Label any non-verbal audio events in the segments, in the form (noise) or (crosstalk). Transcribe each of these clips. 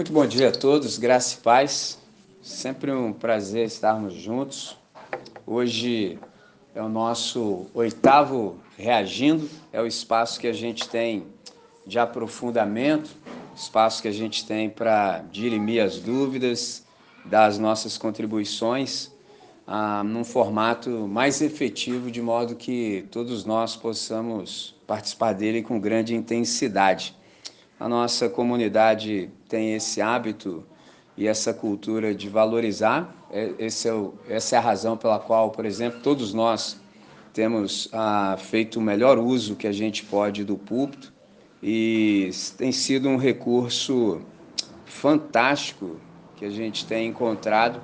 Muito bom dia a todos, graça e paz. Sempre um prazer estarmos juntos. Hoje é o nosso oitavo Reagindo, é o espaço que a gente tem de aprofundamento, espaço que a gente tem para dirimir as dúvidas, dar as nossas contribuições ah, num formato mais efetivo, de modo que todos nós possamos participar dele com grande intensidade. A nossa comunidade tem esse hábito e essa cultura de valorizar. É, esse é o, essa é a razão pela qual, por exemplo, todos nós temos ah, feito o melhor uso que a gente pode do púlpito e tem sido um recurso fantástico que a gente tem encontrado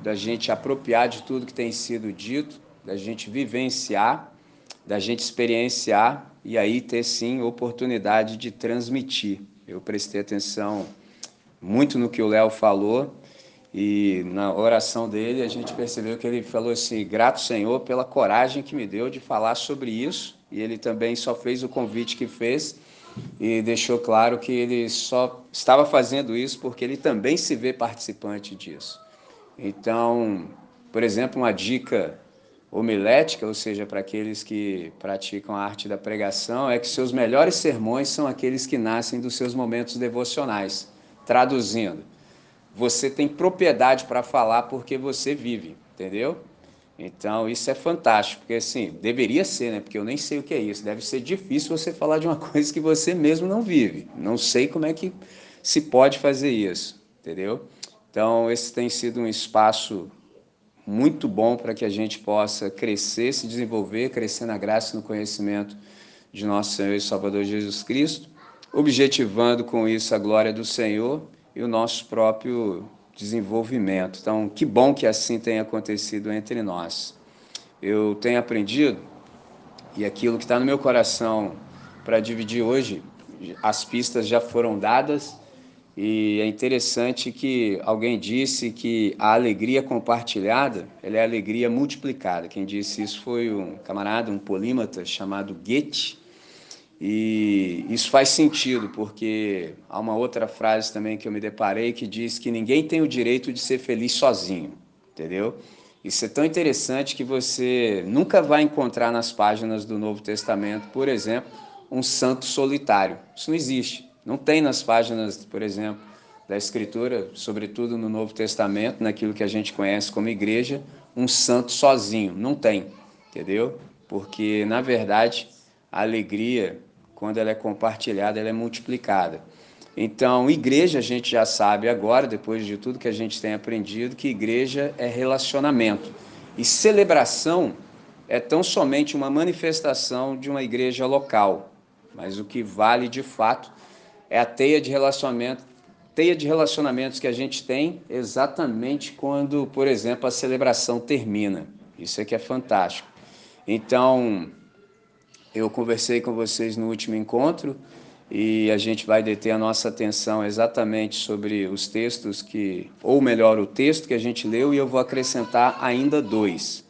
da gente apropriar de tudo que tem sido dito, da gente vivenciar, da gente experienciar e aí ter sim oportunidade de transmitir. Eu prestei atenção muito no que o Léo falou e na oração dele a gente percebeu que ele falou assim: grato Senhor pela coragem que me deu de falar sobre isso. E ele também só fez o convite que fez e deixou claro que ele só estava fazendo isso porque ele também se vê participante disso. Então, por exemplo, uma dica homilética, ou seja, para aqueles que praticam a arte da pregação, é que seus melhores sermões são aqueles que nascem dos seus momentos devocionais. Traduzindo, você tem propriedade para falar porque você vive, entendeu? Então, isso é fantástico, porque assim, deveria ser, né? Porque eu nem sei o que é isso. Deve ser difícil você falar de uma (laughs) coisa que você mesmo não vive. Não sei como é que se pode fazer isso, entendeu? Então, esse tem sido um espaço muito bom para que a gente possa crescer, se desenvolver, crescer na graça e no conhecimento de nosso Senhor e Salvador Jesus Cristo, objetivando com isso a glória do Senhor e o nosso próprio desenvolvimento. Então, que bom que assim tenha acontecido entre nós. Eu tenho aprendido, e aquilo que está no meu coração para dividir hoje, as pistas já foram dadas, e é interessante que alguém disse que a alegria compartilhada é alegria multiplicada. Quem disse isso foi um camarada, um polímata chamado Goethe. E isso faz sentido, porque há uma outra frase também que eu me deparei que diz que ninguém tem o direito de ser feliz sozinho, entendeu? Isso é tão interessante que você nunca vai encontrar nas páginas do Novo Testamento, por exemplo, um santo solitário. Isso não existe. Não tem nas páginas, por exemplo, da Escritura, sobretudo no Novo Testamento, naquilo que a gente conhece como igreja, um santo sozinho. Não tem, entendeu? Porque, na verdade, a alegria, quando ela é compartilhada, ela é multiplicada. Então, igreja, a gente já sabe agora, depois de tudo que a gente tem aprendido, que igreja é relacionamento. E celebração é tão somente uma manifestação de uma igreja local. Mas o que vale de fato é a teia de relacionamento, teia de relacionamentos que a gente tem exatamente quando, por exemplo, a celebração termina. Isso é que é fantástico. Então, eu conversei com vocês no último encontro e a gente vai deter a nossa atenção exatamente sobre os textos que, ou melhor, o texto que a gente leu e eu vou acrescentar ainda dois.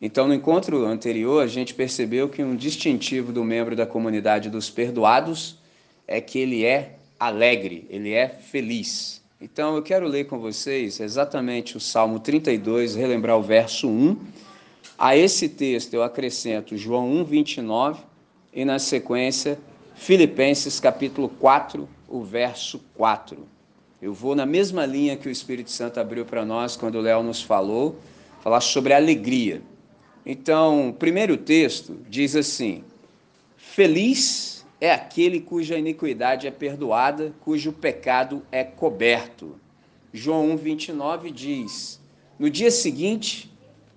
Então, no encontro anterior, a gente percebeu que um distintivo do membro da comunidade dos perdoados é que ele é alegre, ele é feliz. Então eu quero ler com vocês exatamente o Salmo 32, relembrar o verso 1. A esse texto eu acrescento João 1, 29 e na sequência Filipenses capítulo 4, o verso 4. Eu vou na mesma linha que o Espírito Santo abriu para nós quando o Léo nos falou, falar sobre alegria. Então, o primeiro texto diz assim: Feliz é aquele cuja iniquidade é perdoada, cujo pecado é coberto. João 1, 29 diz: No dia seguinte,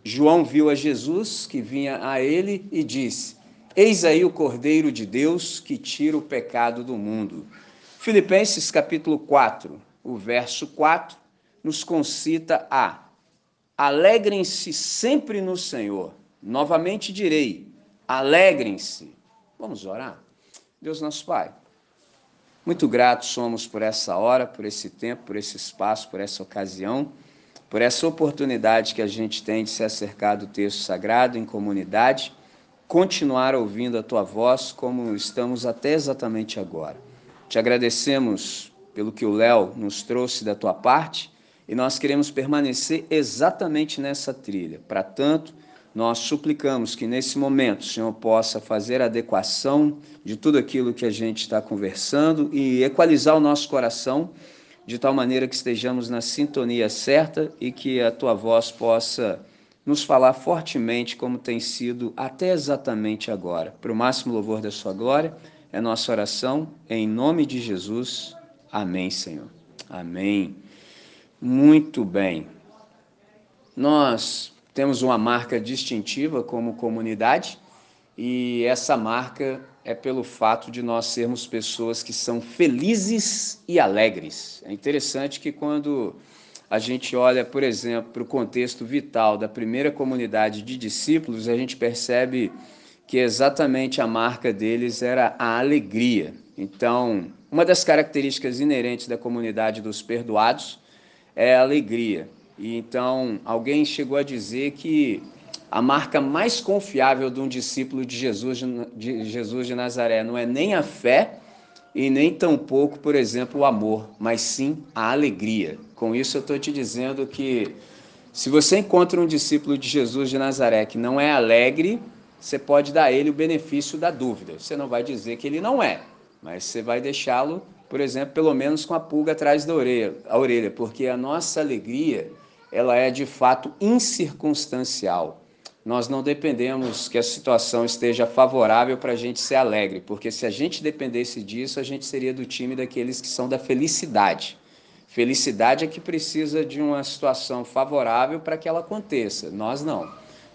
João viu a Jesus que vinha a ele e disse: Eis aí o Cordeiro de Deus que tira o pecado do mundo. Filipenses capítulo 4, o verso 4, nos concita a Alegrem-se sempre no Senhor. Novamente direi: alegrem-se. Vamos orar? Deus nosso Pai, muito gratos somos por essa hora, por esse tempo, por esse espaço, por essa ocasião, por essa oportunidade que a gente tem de se acercar do texto sagrado em comunidade, continuar ouvindo a tua voz como estamos até exatamente agora. Te agradecemos pelo que o Léo nos trouxe da tua parte, e nós queremos permanecer exatamente nessa trilha. Para tanto, nós suplicamos que nesse momento o Senhor possa fazer adequação de tudo aquilo que a gente está conversando e equalizar o nosso coração de tal maneira que estejamos na sintonia certa e que a tua voz possa nos falar fortemente como tem sido até exatamente agora. Para o máximo louvor da sua glória, é nossa oração em nome de Jesus. Amém, Senhor. Amém. Muito bem. Nós temos uma marca distintiva como comunidade e essa marca é pelo fato de nós sermos pessoas que são felizes e alegres. É interessante que quando a gente olha, por exemplo, para o contexto vital da primeira comunidade de discípulos, a gente percebe que exatamente a marca deles era a alegria. Então, uma das características inerentes da comunidade dos perdoados é a alegria. E então, alguém chegou a dizer que a marca mais confiável de um discípulo de Jesus de, Jesus de Nazaré não é nem a fé e nem tampouco, por exemplo, o amor, mas sim a alegria. Com isso, eu estou te dizendo que se você encontra um discípulo de Jesus de Nazaré que não é alegre, você pode dar a ele o benefício da dúvida. Você não vai dizer que ele não é, mas você vai deixá-lo, por exemplo, pelo menos com a pulga atrás da orelha, a orelha, porque a nossa alegria ela é de fato incircunstancial. Nós não dependemos que a situação esteja favorável para a gente ser alegre, porque se a gente dependesse disso, a gente seria do time daqueles que são da felicidade. Felicidade é que precisa de uma situação favorável para que ela aconteça. Nós não.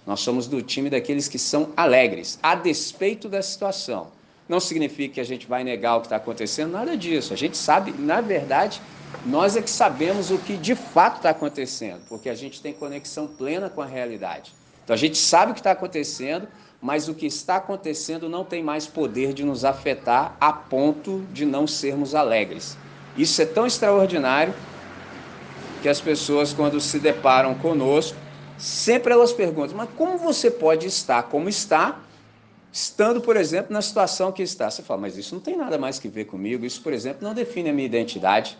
Nós somos do time daqueles que são alegres, a despeito da situação. Não significa que a gente vai negar o que está acontecendo, nada disso. A gente sabe, na verdade, nós é que sabemos o que de fato está acontecendo, porque a gente tem conexão plena com a realidade. Então a gente sabe o que está acontecendo, mas o que está acontecendo não tem mais poder de nos afetar a ponto de não sermos alegres. Isso é tão extraordinário que as pessoas, quando se deparam conosco, sempre elas perguntam: mas como você pode estar como está, estando, por exemplo, na situação que está? Você fala, mas isso não tem nada mais que ver comigo, isso, por exemplo, não define a minha identidade.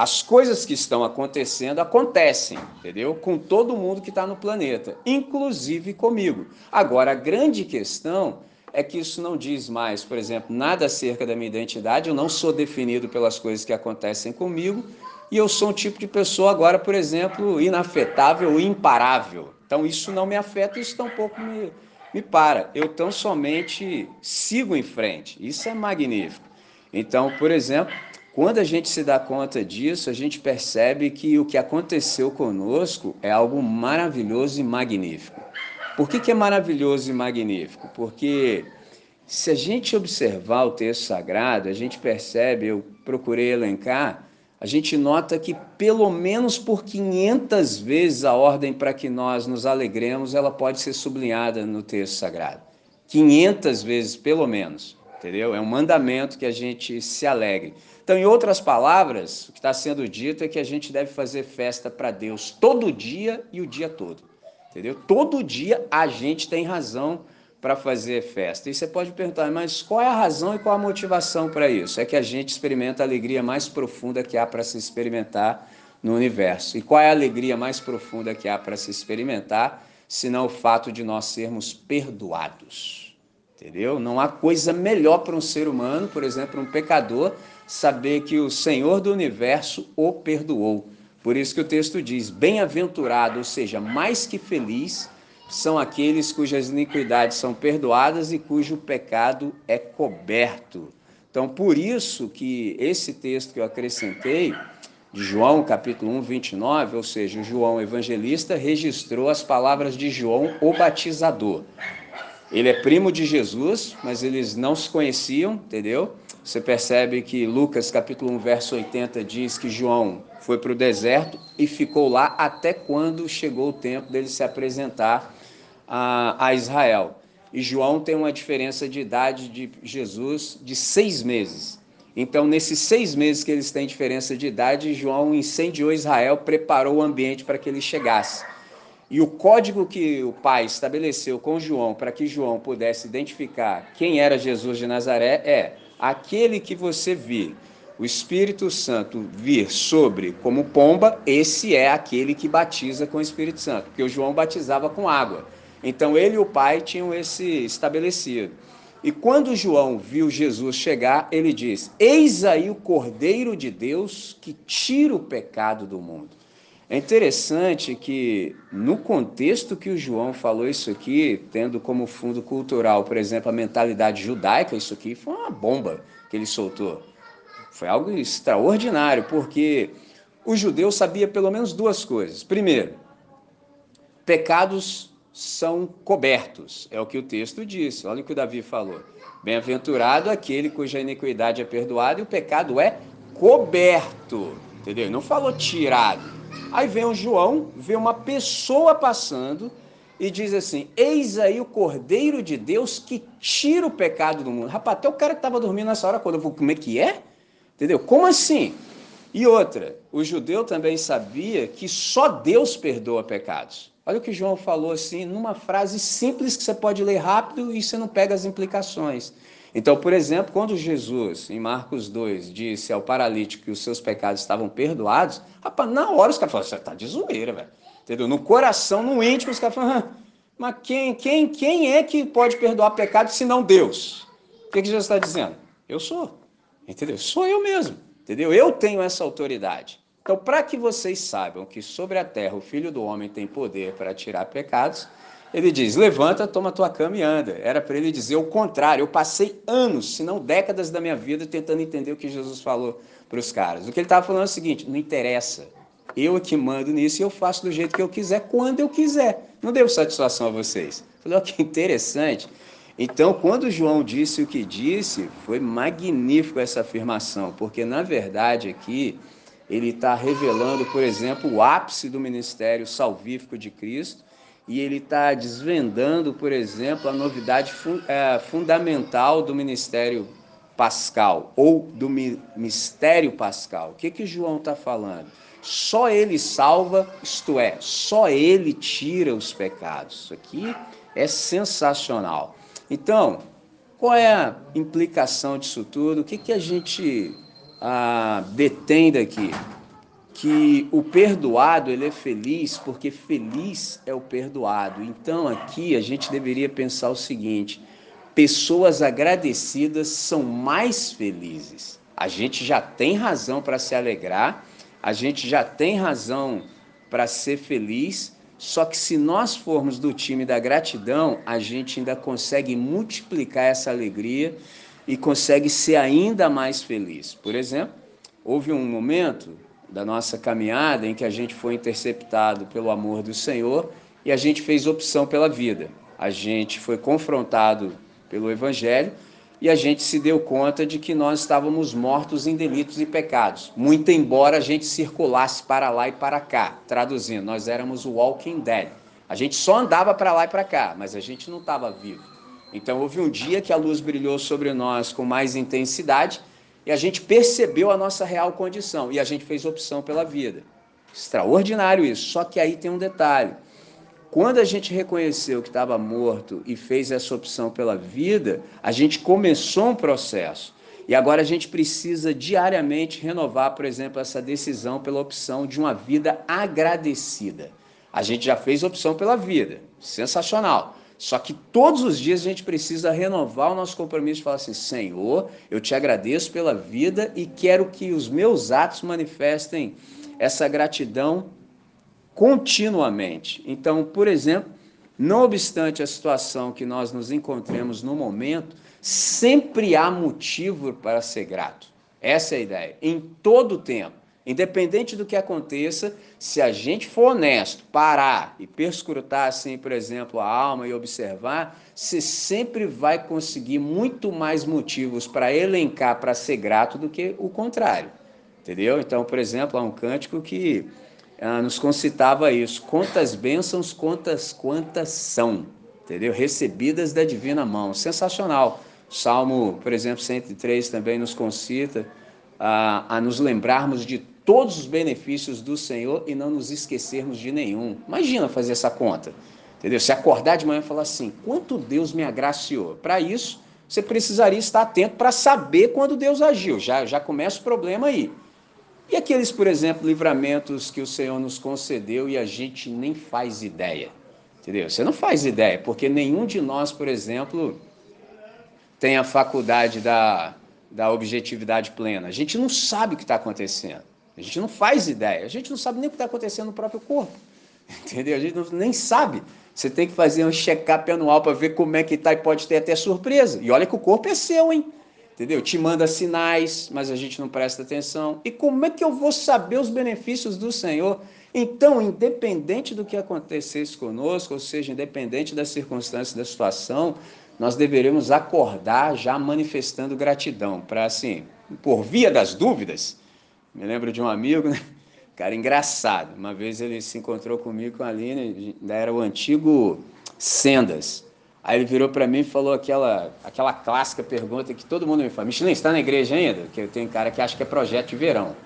As coisas que estão acontecendo acontecem, entendeu? Com todo mundo que está no planeta, inclusive comigo. Agora, a grande questão é que isso não diz mais, por exemplo, nada acerca da minha identidade, eu não sou definido pelas coisas que acontecem comigo, e eu sou um tipo de pessoa agora, por exemplo, inafetável imparável. Então isso não me afeta, isso tampouco me, me para. Eu tão somente sigo em frente. Isso é magnífico. Então, por exemplo, quando a gente se dá conta disso, a gente percebe que o que aconteceu conosco é algo maravilhoso e magnífico. Por que, que é maravilhoso e magnífico? Porque se a gente observar o texto sagrado, a gente percebe, eu procurei elencar, a gente nota que pelo menos por 500 vezes a ordem para que nós nos alegremos, ela pode ser sublinhada no texto sagrado. 500 vezes pelo menos, entendeu? É um mandamento que a gente se alegre. Então, em outras palavras, o que está sendo dito é que a gente deve fazer festa para Deus todo dia e o dia todo, entendeu? Todo dia a gente tem razão para fazer festa. E você pode perguntar, mas qual é a razão e qual a motivação para isso? É que a gente experimenta a alegria mais profunda que há para se experimentar no universo. E qual é a alegria mais profunda que há para se experimentar, senão o fato de nós sermos perdoados? Entendeu? Não há coisa melhor para um ser humano, por exemplo, um pecador, saber que o Senhor do universo o perdoou. Por isso que o texto diz: bem-aventurado, ou seja, mais que feliz são aqueles cujas iniquidades são perdoadas e cujo pecado é coberto. Então, por isso que esse texto que eu acrescentei, de João, capítulo 1, 29, ou seja, João evangelista registrou as palavras de João, o batizador. Ele é primo de Jesus, mas eles não se conheciam, entendeu? Você percebe que Lucas, capítulo 1, verso 80, diz que João foi para o deserto e ficou lá até quando chegou o tempo dele se apresentar a, a Israel. E João tem uma diferença de idade de Jesus de seis meses. Então, nesses seis meses que eles têm diferença de idade, João incendiou Israel, preparou o ambiente para que ele chegasse. E o código que o pai estabeleceu com João para que João pudesse identificar quem era Jesus de Nazaré é aquele que você vir o Espírito Santo vir sobre como pomba, esse é aquele que batiza com o Espírito Santo, porque o João batizava com água. Então ele e o Pai tinham esse estabelecido. E quando João viu Jesus chegar, ele diz: Eis aí o Cordeiro de Deus que tira o pecado do mundo. É interessante que, no contexto que o João falou isso aqui, tendo como fundo cultural, por exemplo, a mentalidade judaica, isso aqui foi uma bomba que ele soltou. Foi algo extraordinário, porque o judeu sabia pelo menos duas coisas. Primeiro, pecados são cobertos, é o que o texto diz. Olha o que o Davi falou. Bem-aventurado aquele cuja iniquidade é perdoada e o pecado é coberto. Entendeu? Não falou tirado. Aí vem o João, vê uma pessoa passando e diz assim: Eis aí o Cordeiro de Deus que tira o pecado do mundo. Rapaz, até o cara que estava dormindo nessa hora, quando eu vou, como é que é? Entendeu? Como assim? E outra, o judeu também sabia que só Deus perdoa pecados. Olha o que João falou assim, numa frase simples que você pode ler rápido e você não pega as implicações. Então, por exemplo, quando Jesus, em Marcos 2, disse ao paralítico que os seus pecados estavam perdoados, rapaz, na hora os caras falaram, você está de zoeira, velho. Entendeu? No coração, no íntimo, os caras falaram, mas quem, quem, quem é que pode perdoar pecados se não Deus? O que, que Jesus está dizendo? Eu sou. Entendeu? Sou eu mesmo. Entendeu? Eu tenho essa autoridade. Então, para que vocês saibam que sobre a terra o Filho do Homem tem poder para tirar pecados, ele diz: levanta, toma tua cama e anda. Era para ele dizer o contrário. Eu passei anos, se não décadas da minha vida, tentando entender o que Jesus falou para os caras. O que ele estava falando é o seguinte: não interessa. Eu é que mando nisso e eu faço do jeito que eu quiser, quando eu quiser. Não devo satisfação a vocês. Falei, olha que interessante. Então, quando João disse o que disse, foi magnífico essa afirmação, porque na verdade aqui ele está revelando, por exemplo, o ápice do ministério salvífico de Cristo e ele está desvendando, por exemplo, a novidade é, fundamental do ministério pascal ou do mistério pascal. O que, que João está falando? Só ele salva, isto é, só ele tira os pecados. Isso aqui é sensacional. Então, qual é a implicação disso tudo? O que, que a gente ah, detém daqui? Que o perdoado ele é feliz porque feliz é o perdoado. Então, aqui a gente deveria pensar o seguinte: pessoas agradecidas são mais felizes. A gente já tem razão para se alegrar, a gente já tem razão para ser feliz só que se nós formos do time da gratidão, a gente ainda consegue multiplicar essa alegria e consegue ser ainda mais feliz. Por exemplo, houve um momento da nossa caminhada em que a gente foi interceptado pelo amor do Senhor e a gente fez opção pela vida. A gente foi confrontado pelo Evangelho e a gente se deu conta de que nós estávamos mortos em delitos e pecados. Muito embora a gente circulasse para lá e para cá, traduzindo, nós éramos o walking dead. A gente só andava para lá e para cá, mas a gente não estava vivo. Então houve um dia que a luz brilhou sobre nós com mais intensidade e a gente percebeu a nossa real condição e a gente fez opção pela vida. Extraordinário isso. Só que aí tem um detalhe. Quando a gente reconheceu que estava morto e fez essa opção pela vida, a gente começou um processo. E agora a gente precisa diariamente renovar, por exemplo, essa decisão pela opção de uma vida agradecida. A gente já fez opção pela vida, sensacional. Só que todos os dias a gente precisa renovar o nosso compromisso e falar assim: Senhor, eu te agradeço pela vida e quero que os meus atos manifestem essa gratidão continuamente. Então, por exemplo, não obstante a situação que nós nos encontremos no momento, sempre há motivo para ser grato. Essa é a ideia. Em todo o tempo, independente do que aconteça, se a gente for honesto, parar e perscrutar, assim, por exemplo, a alma e observar, você sempre vai conseguir muito mais motivos para elencar para ser grato do que o contrário. Entendeu? Então, por exemplo, há um cântico que ah, nos concitava isso. Quantas bênçãos, quantas, quantas são, entendeu? Recebidas da divina mão. Sensacional. Salmo, por exemplo, 103 também nos concita a, a nos lembrarmos de todos os benefícios do Senhor e não nos esquecermos de nenhum. Imagina fazer essa conta, entendeu? Se acordar de manhã e falar assim, quanto Deus me agraciou. Para isso, você precisaria estar atento para saber quando Deus agiu. Já, já começa o problema aí. E aqueles, por exemplo, livramentos que o Senhor nos concedeu e a gente nem faz ideia. Entendeu? Você não faz ideia, porque nenhum de nós, por exemplo, tem a faculdade da, da objetividade plena. A gente não sabe o que está acontecendo. A gente não faz ideia. A gente não sabe nem o que está acontecendo no próprio corpo. (laughs) Entendeu? A gente não, nem sabe. Você tem que fazer um check-up anual para ver como é que está e pode ter até surpresa. E olha que o corpo é seu, hein? Entendeu? Te manda sinais, mas a gente não presta atenção. E como é que eu vou saber os benefícios do Senhor? Então, independente do que acontecesse conosco, ou seja, independente das circunstâncias da situação, nós deveremos acordar já manifestando gratidão, para assim, por via das dúvidas. Me lembro de um amigo, né? (laughs) Cara, engraçado. Uma vez ele se encontrou comigo com a Aline, ainda era o antigo Sendas. Aí ele virou para mim e falou aquela, aquela clássica pergunta que todo mundo me fala: Michelin, está na igreja ainda? Que tem cara que acha que é projeto de verão.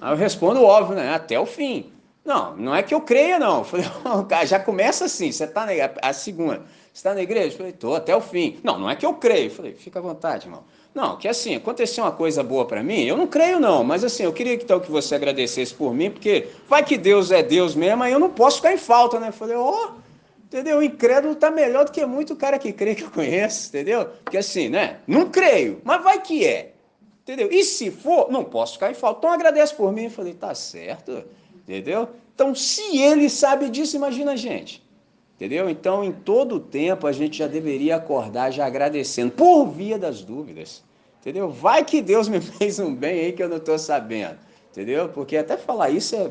Aí eu respondo óbvio, né? Até o fim. Não, não é que eu creia, não. (laughs) Eu falei, oh, já começa assim, você está na a segunda. Está na igreja? Eu falei, estou até o fim. Não, não é que eu creio. Eu falei, fica à vontade, irmão. Não, que assim, aconteceu uma coisa boa para mim, eu não creio não, mas assim, eu queria que, então, que você agradecesse por mim, porque vai que Deus é Deus mesmo, aí eu não posso ficar em falta, né? Eu falei, ó, oh, entendeu? O incrédulo tá melhor do que muito cara que crê que eu conheço, entendeu? Porque assim, né? Não creio, mas vai que é, entendeu? E se for, não posso ficar em falta. Então agradece por mim. Eu falei, tá certo, entendeu? Então, se ele sabe disso, imagina a gente. Entendeu? Então, em todo o tempo, a gente já deveria acordar já agradecendo, por via das dúvidas. Entendeu? Vai que Deus (laughs) me fez um bem aí que eu não estou sabendo. Entendeu? Porque até falar isso é.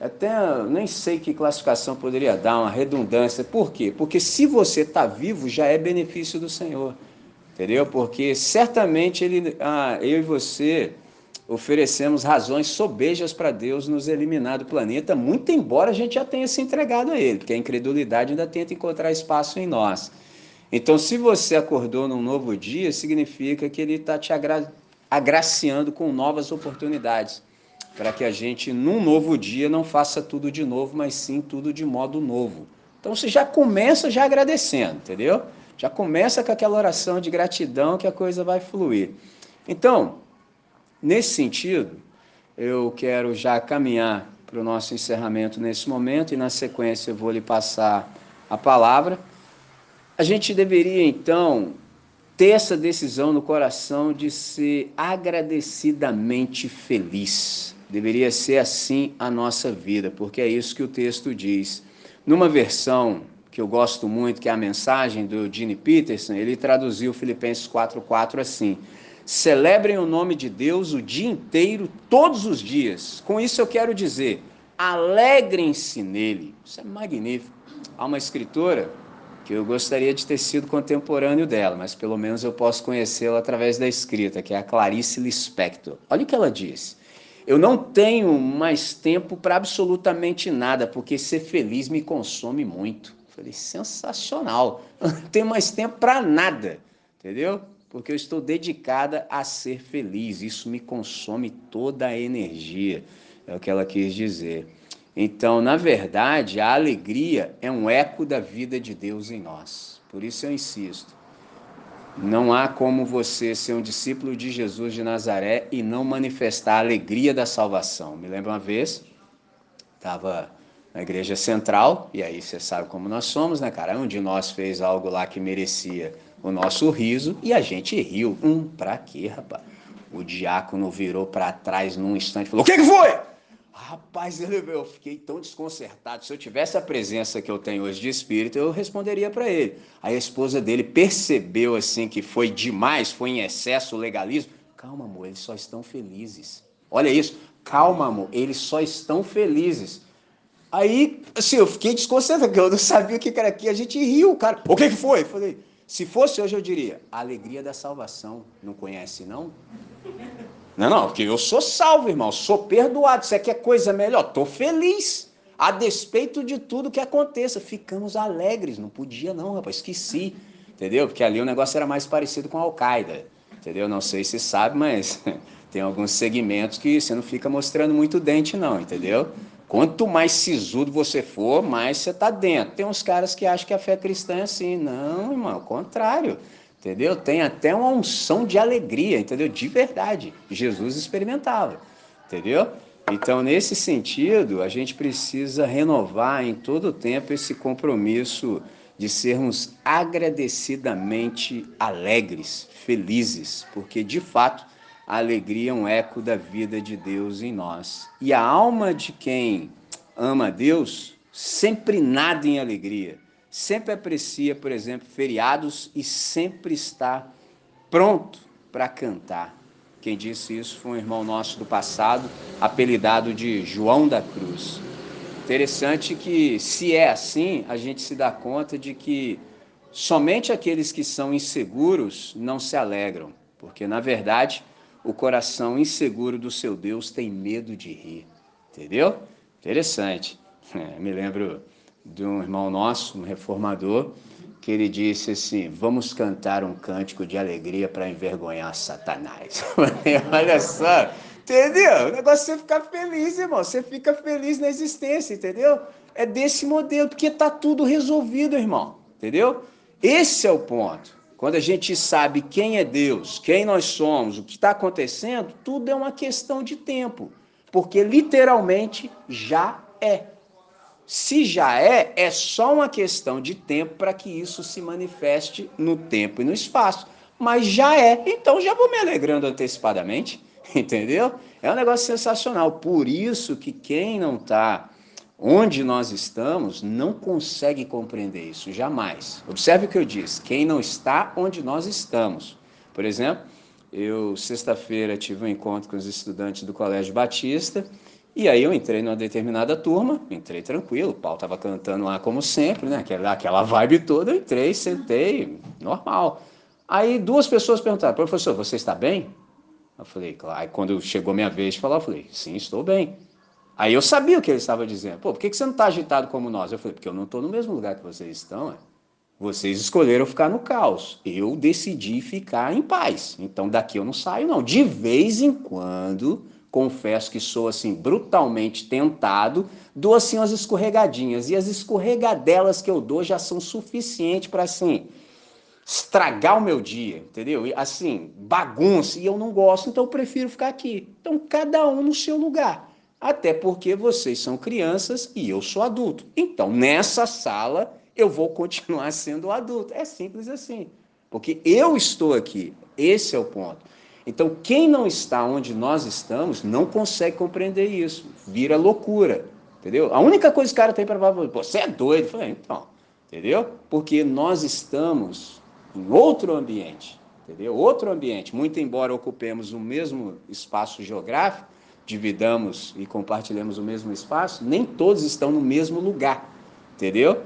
Até nem sei que classificação poderia dar, uma redundância. Por quê? Porque se você está vivo, já é benefício do Senhor. Entendeu? Porque certamente ele, ah, eu e você oferecemos razões sobejas para Deus nos eliminar do planeta, muito embora a gente já tenha se entregado a Ele, porque a incredulidade ainda tenta encontrar espaço em nós. Então, se você acordou num novo dia, significa que Ele está te agra agraciando com novas oportunidades, para que a gente, num novo dia, não faça tudo de novo, mas sim tudo de modo novo. Então, você já começa já agradecendo, entendeu? Já começa com aquela oração de gratidão que a coisa vai fluir. Então, Nesse sentido, eu quero já caminhar para o nosso encerramento nesse momento e, na sequência, eu vou lhe passar a palavra. A gente deveria, então, ter essa decisão no coração de ser agradecidamente feliz. Deveria ser assim a nossa vida, porque é isso que o texto diz. Numa versão que eu gosto muito, que é a mensagem do Gene Peterson, ele traduziu Filipenses 4,4 assim: Celebrem o nome de Deus o dia inteiro, todos os dias. Com isso eu quero dizer, alegrem-se nele. Isso é magnífico. Há uma escritora que eu gostaria de ter sido contemporâneo dela, mas pelo menos eu posso conhecê-la através da escrita, que é a Clarice Lispector. Olha o que ela diz. Eu não tenho mais tempo para absolutamente nada, porque ser feliz me consome muito. Eu falei, sensacional. Eu não tenho mais tempo para nada, entendeu? Porque eu estou dedicada a ser feliz. Isso me consome toda a energia, é o que ela quis dizer. Então, na verdade, a alegria é um eco da vida de Deus em nós. Por isso eu insisto. Não há como você ser um discípulo de Jesus de Nazaré e não manifestar a alegria da salvação. Me lembro uma vez, estava na igreja central, e aí você sabe como nós somos, né, cara? Um de nós fez algo lá que merecia o nosso riso e a gente riu. Hum, pra quê, rapaz? O diácono virou para trás num instante e falou: O que, que foi? Rapaz, eu fiquei tão desconcertado. Se eu tivesse a presença que eu tenho hoje de espírito, eu responderia para ele. Aí a esposa dele percebeu assim que foi demais, foi em excesso o legalismo. Calma, amor, eles só estão felizes. Olha isso. Calma, amor, eles só estão felizes. Aí, assim, eu fiquei desconcertado, eu não sabia o que era aqui. A gente riu, cara. O que, que foi? Eu falei, se fosse hoje, eu diria: a alegria da salvação. Não conhece, não? Não, não, porque eu sou salvo, irmão. Sou perdoado. Você quer coisa melhor? Estou feliz. A despeito de tudo que aconteça. Ficamos alegres. Não podia, não, rapaz. Esqueci. Entendeu? Porque ali o negócio era mais parecido com a Al-Qaeda. Entendeu? Não sei se sabe, mas (laughs) tem alguns segmentos que você não fica mostrando muito dente, não. Entendeu? Quanto mais sisudo você for, mais você está dentro. Tem uns caras que acham que a fé cristã é assim. Não, irmão, o contrário. entendeu? Tem até uma unção de alegria, entendeu? De verdade. Jesus experimentava, entendeu? Então, nesse sentido, a gente precisa renovar em todo o tempo esse compromisso de sermos agradecidamente alegres, felizes, porque de fato a alegria é um eco da vida de Deus em nós. E a alma de quem ama Deus sempre nada em alegria, sempre aprecia, por exemplo, feriados e sempre está pronto para cantar. Quem disse isso foi um irmão nosso do passado, apelidado de João da Cruz. Interessante que, se é assim, a gente se dá conta de que somente aqueles que são inseguros não se alegram, porque, na verdade, o coração inseguro do seu Deus tem medo de rir. Entendeu? Interessante. É, (laughs) me lembro de um irmão nosso, um reformador, que ele disse assim: Vamos cantar um cântico de alegria para envergonhar Satanás. (laughs) Olha só, entendeu? O negócio é você ficar feliz, irmão. Você fica feliz na existência, entendeu? É desse modelo, porque está tudo resolvido, irmão. Entendeu? Esse é o ponto. Quando a gente sabe quem é Deus, quem nós somos, o que está acontecendo, tudo é uma questão de tempo. Porque literalmente já é. Se já é, é só uma questão de tempo para que isso se manifeste no tempo e no espaço. Mas já é, então já vou me alegrando antecipadamente, (laughs) entendeu? É um negócio sensacional. Por isso que quem não está onde nós estamos não consegue compreender isso, jamais. Observe o que eu disse: quem não está onde nós estamos. Por exemplo, eu, sexta-feira, tive um encontro com os estudantes do Colégio Batista e aí eu entrei numa determinada turma, entrei tranquilo, o pau estava cantando lá como sempre, né? Aquela, aquela vibe toda, eu entrei, sentei, normal. Aí duas pessoas perguntaram, professor, você está bem? Eu falei, claro. Aí quando chegou minha vez de falar, eu falei, sim, estou bem. Aí eu sabia o que ele estava dizendo. Pô, por que você não está agitado como nós? Eu falei, porque eu não estou no mesmo lugar que vocês estão. É. Vocês escolheram ficar no caos. Eu decidi ficar em paz. Então daqui eu não saio, não. De vez em quando confesso que sou assim brutalmente tentado, dou assim umas escorregadinhas e as escorregadelas que eu dou já são suficientes para assim estragar o meu dia, entendeu? E, assim, bagunça e eu não gosto, então eu prefiro ficar aqui. Então cada um no seu lugar. Até porque vocês são crianças e eu sou adulto. Então, nessa sala eu vou continuar (laughs) sendo adulto. É simples assim. Porque eu estou aqui. Esse é o ponto. Então, quem não está onde nós estamos não consegue compreender isso. Vira loucura. Entendeu? A única coisa que o cara tem para falar, você é doido. Falei, então, entendeu? Porque nós estamos em outro ambiente. Entendeu? Outro ambiente. Muito embora ocupemos o mesmo espaço geográfico, dividamos e compartilhemos o mesmo espaço, nem todos estão no mesmo lugar. Entendeu?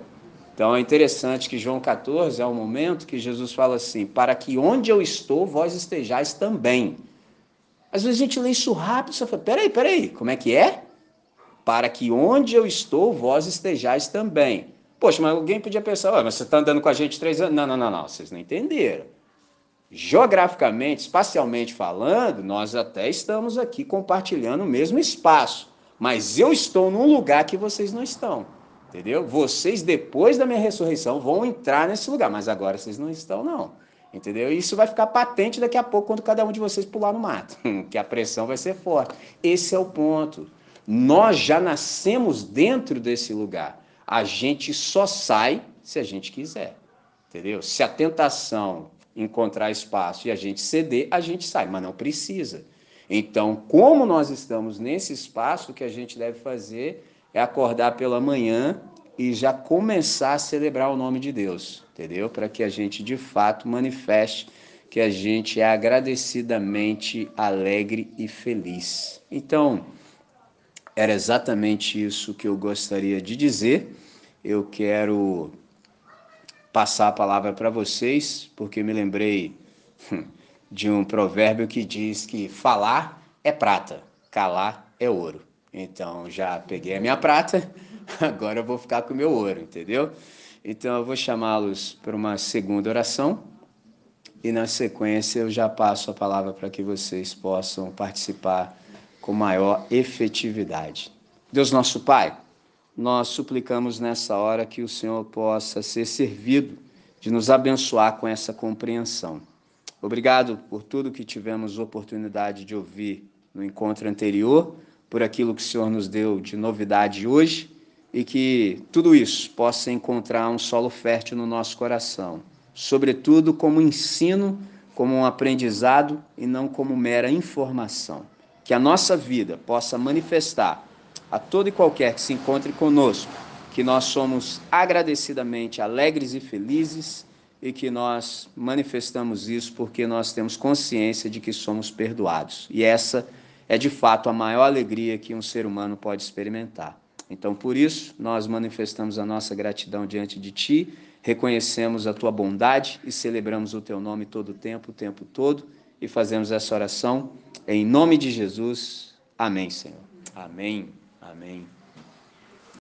Então é interessante que João 14 é o momento que Jesus fala assim: para que onde eu estou, vós estejais também. Às vezes a gente lê isso rápido, você fala: peraí, peraí, como é que é? Para que onde eu estou, vós estejais também. Poxa, mas alguém podia pensar: mas você está andando com a gente três anos. Não, não, não, não, vocês não entenderam. Geograficamente, espacialmente falando, nós até estamos aqui compartilhando o mesmo espaço, mas eu estou num lugar que vocês não estão. Entendeu? Vocês, depois da minha ressurreição, vão entrar nesse lugar, mas agora vocês não estão, não. Entendeu? Isso vai ficar patente daqui a pouco quando cada um de vocês pular no mato, (laughs) que a pressão vai ser forte. Esse é o ponto. Nós já nascemos dentro desse lugar. A gente só sai se a gente quiser. Entendeu? Se a tentação encontrar espaço e a gente ceder, a gente sai, mas não precisa. Então, como nós estamos nesse espaço, o que a gente deve fazer é acordar pela manhã e já começar a celebrar o nome de Deus, entendeu? Para que a gente de fato manifeste que a gente é agradecidamente alegre e feliz. Então, era exatamente isso que eu gostaria de dizer. Eu quero passar a palavra para vocês, porque me lembrei hum, de um provérbio que diz que falar é prata, calar é ouro. Então já peguei a minha prata, (laughs) agora eu vou ficar com o meu ouro, entendeu? Então eu vou chamá-los para uma segunda oração e na sequência eu já passo a palavra para que vocês possam participar com maior efetividade. Deus nosso Pai, nós suplicamos nessa hora que o Senhor possa ser servido de nos abençoar com essa compreensão. Obrigado por tudo que tivemos oportunidade de ouvir no encontro anterior, por aquilo que o Senhor nos deu de novidade hoje e que tudo isso possa encontrar um solo fértil no nosso coração, sobretudo como ensino, como um aprendizado e não como mera informação. Que a nossa vida possa manifestar a todo e qualquer que se encontre conosco que nós somos agradecidamente alegres e felizes e que nós manifestamos isso porque nós temos consciência de que somos perdoados. E essa é de fato a maior alegria que um ser humano pode experimentar. Então, por isso, nós manifestamos a nossa gratidão diante de Ti, reconhecemos a Tua bondade e celebramos o Teu nome todo o tempo, o tempo todo, e fazemos essa oração em nome de Jesus. Amém, Senhor. Amém. Amém.